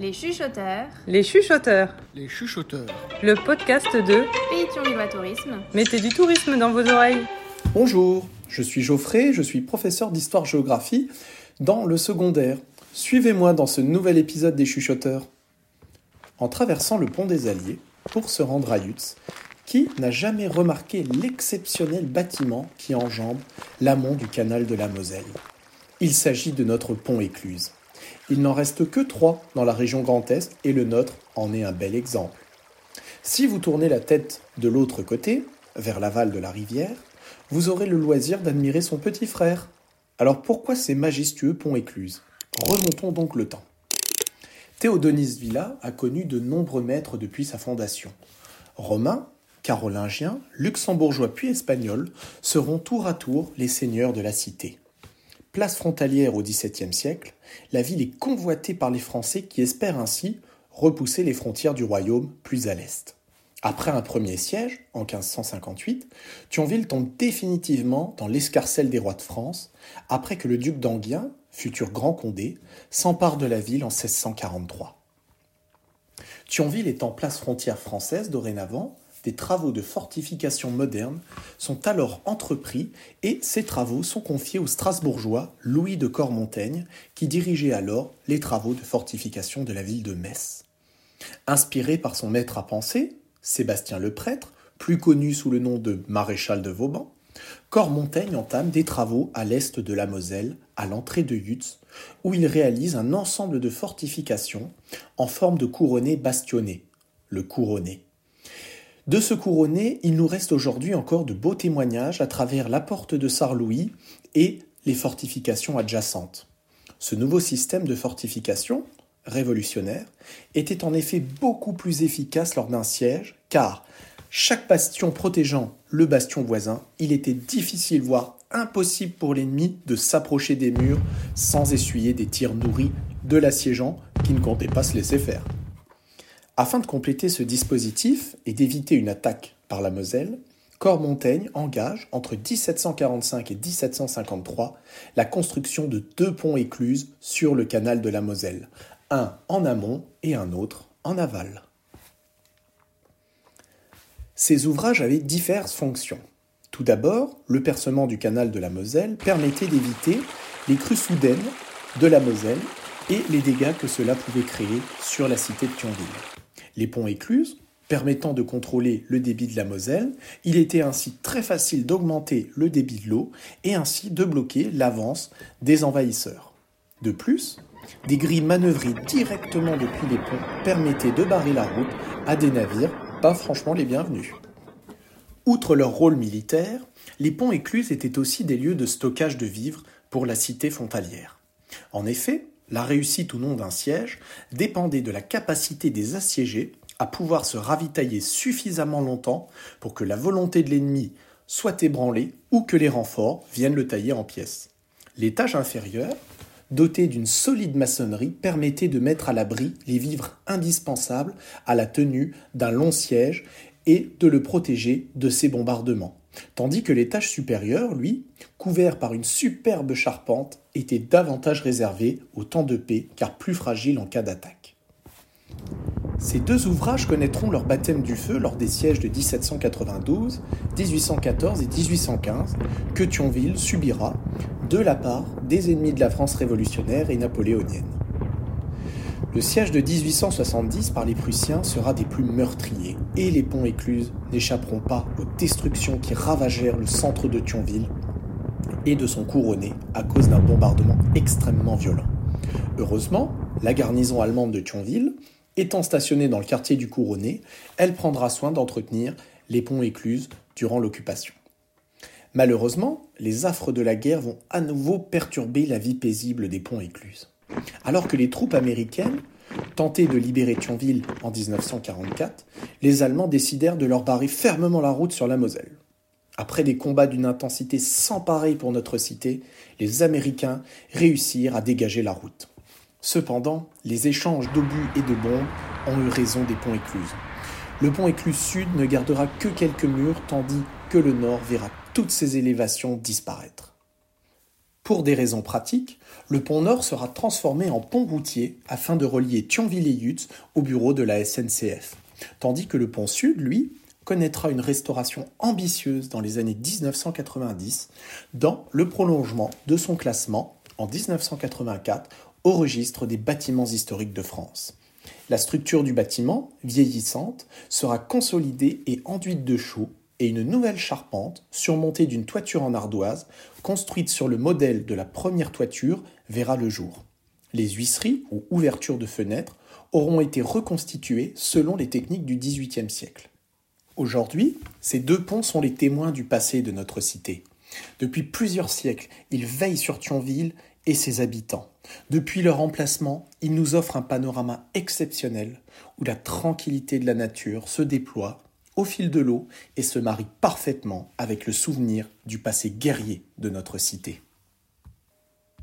Les chuchoteurs, Les chuchoteurs, Les chuchoteurs. le podcast de Thionvillois Tourisme, Mettez du tourisme dans vos oreilles. Bonjour, je suis Geoffrey, je suis professeur d'histoire-géographie dans le secondaire. Suivez-moi dans ce nouvel épisode des chuchoteurs. En traversant le pont des Alliés pour se rendre à Yutz, qui n'a jamais remarqué l'exceptionnel bâtiment qui enjambe l'amont du canal de la Moselle Il s'agit de notre pont écluse. Il n'en reste que trois dans la région Grand Est et le nôtre en est un bel exemple. Si vous tournez la tête de l'autre côté, vers l'aval de la rivière, vous aurez le loisir d'admirer son petit frère. Alors pourquoi ces majestueux ponts écluses? Remontons donc le temps. Théodonis Villa a connu de nombreux maîtres depuis sa fondation. Romains, carolingiens, luxembourgeois puis espagnols seront tour à tour les seigneurs de la cité. Place frontalière au XVIIe siècle, la ville est convoitée par les Français qui espèrent ainsi repousser les frontières du royaume plus à l'est. Après un premier siège, en 1558, Thionville tombe définitivement dans l'escarcelle des rois de France, après que le duc d'Anguien, futur grand Condé, s'empare de la ville en 1643. Thionville en place frontière française dorénavant, des travaux de fortification modernes sont alors entrepris et ces travaux sont confiés au Strasbourgeois Louis de Cormontaigne, qui dirigeait alors les travaux de fortification de la ville de Metz. Inspiré par son maître à penser, Sébastien le prêtre, plus connu sous le nom de maréchal de Vauban, Cormontaigne entame des travaux à l'est de la Moselle, à l'entrée de Yutz, où il réalise un ensemble de fortifications en forme de couronné bastionné, le couronné. De ce couronné, il nous reste aujourd'hui encore de beaux témoignages à travers la porte de Sarlouis et les fortifications adjacentes. Ce nouveau système de fortification, révolutionnaire, était en effet beaucoup plus efficace lors d'un siège, car chaque bastion protégeant le bastion voisin, il était difficile, voire impossible pour l'ennemi de s'approcher des murs sans essuyer des tirs nourris de l'assiégeant qui ne comptait pas se laisser faire. Afin de compléter ce dispositif et d'éviter une attaque par la Moselle, Cormontaigne engage entre 1745 et 1753 la construction de deux ponts écluses sur le canal de la Moselle, un en amont et un autre en aval. Ces ouvrages avaient diverses fonctions. Tout d'abord, le percement du canal de la Moselle permettait d'éviter les crues soudaines de la Moselle et les dégâts que cela pouvait créer sur la cité de Thionville. Les ponts écluses permettant de contrôler le débit de la Moselle, il était ainsi très facile d'augmenter le débit de l'eau et ainsi de bloquer l'avance des envahisseurs. De plus, des grilles manœuvrées directement depuis les ponts permettaient de barrer la route à des navires pas franchement les bienvenus. Outre leur rôle militaire, les ponts écluses étaient aussi des lieux de stockage de vivres pour la cité frontalière. En effet, la réussite ou non d'un siège dépendait de la capacité des assiégés à pouvoir se ravitailler suffisamment longtemps pour que la volonté de l'ennemi soit ébranlée ou que les renforts viennent le tailler en pièces. L'étage inférieur, doté d'une solide maçonnerie, permettait de mettre à l'abri les vivres indispensables à la tenue d'un long siège et de le protéger de ces bombardements. Tandis que l'étage supérieur, lui, couvert par une superbe charpente, était davantage réservé au temps de paix car plus fragile en cas d'attaque. Ces deux ouvrages connaîtront leur baptême du feu lors des sièges de 1792, 1814 et 1815 que Thionville subira de la part des ennemis de la France révolutionnaire et napoléonienne. Le siège de 1870 par les Prussiens sera des plus meurtriers et les ponts écluses n'échapperont pas aux destructions qui ravagèrent le centre de Thionville et de son couronné à cause d'un bombardement extrêmement violent. Heureusement, la garnison allemande de Thionville, étant stationnée dans le quartier du couronné, elle prendra soin d'entretenir les ponts écluses durant l'occupation. Malheureusement, les affres de la guerre vont à nouveau perturber la vie paisible des ponts écluses. Alors que les troupes américaines tentaient de libérer Thionville en 1944, les Allemands décidèrent de leur barrer fermement la route sur la Moselle. Après des combats d'une intensité sans pareil pour notre cité, les Américains réussirent à dégager la route. Cependant, les échanges d'obus et de bombes ont eu raison des ponts écluses. Le pont écluse sud ne gardera que quelques murs, tandis que le nord verra toutes ses élévations disparaître. Pour des raisons pratiques, le pont Nord sera transformé en pont routier afin de relier Thionville et Yutz au bureau de la SNCF, tandis que le pont Sud, lui, connaîtra une restauration ambitieuse dans les années 1990 dans le prolongement de son classement en 1984 au registre des bâtiments historiques de France. La structure du bâtiment, vieillissante, sera consolidée et enduite de chaux et une nouvelle charpente, surmontée d'une toiture en ardoise, construite sur le modèle de la première toiture, verra le jour. Les huisseries ou ouvertures de fenêtres auront été reconstituées selon les techniques du XVIIIe siècle. Aujourd'hui, ces deux ponts sont les témoins du passé de notre cité. Depuis plusieurs siècles, ils veillent sur Thionville et ses habitants. Depuis leur emplacement, ils nous offrent un panorama exceptionnel où la tranquillité de la nature se déploie au fil de l'eau et se marie parfaitement avec le souvenir du passé guerrier de notre cité.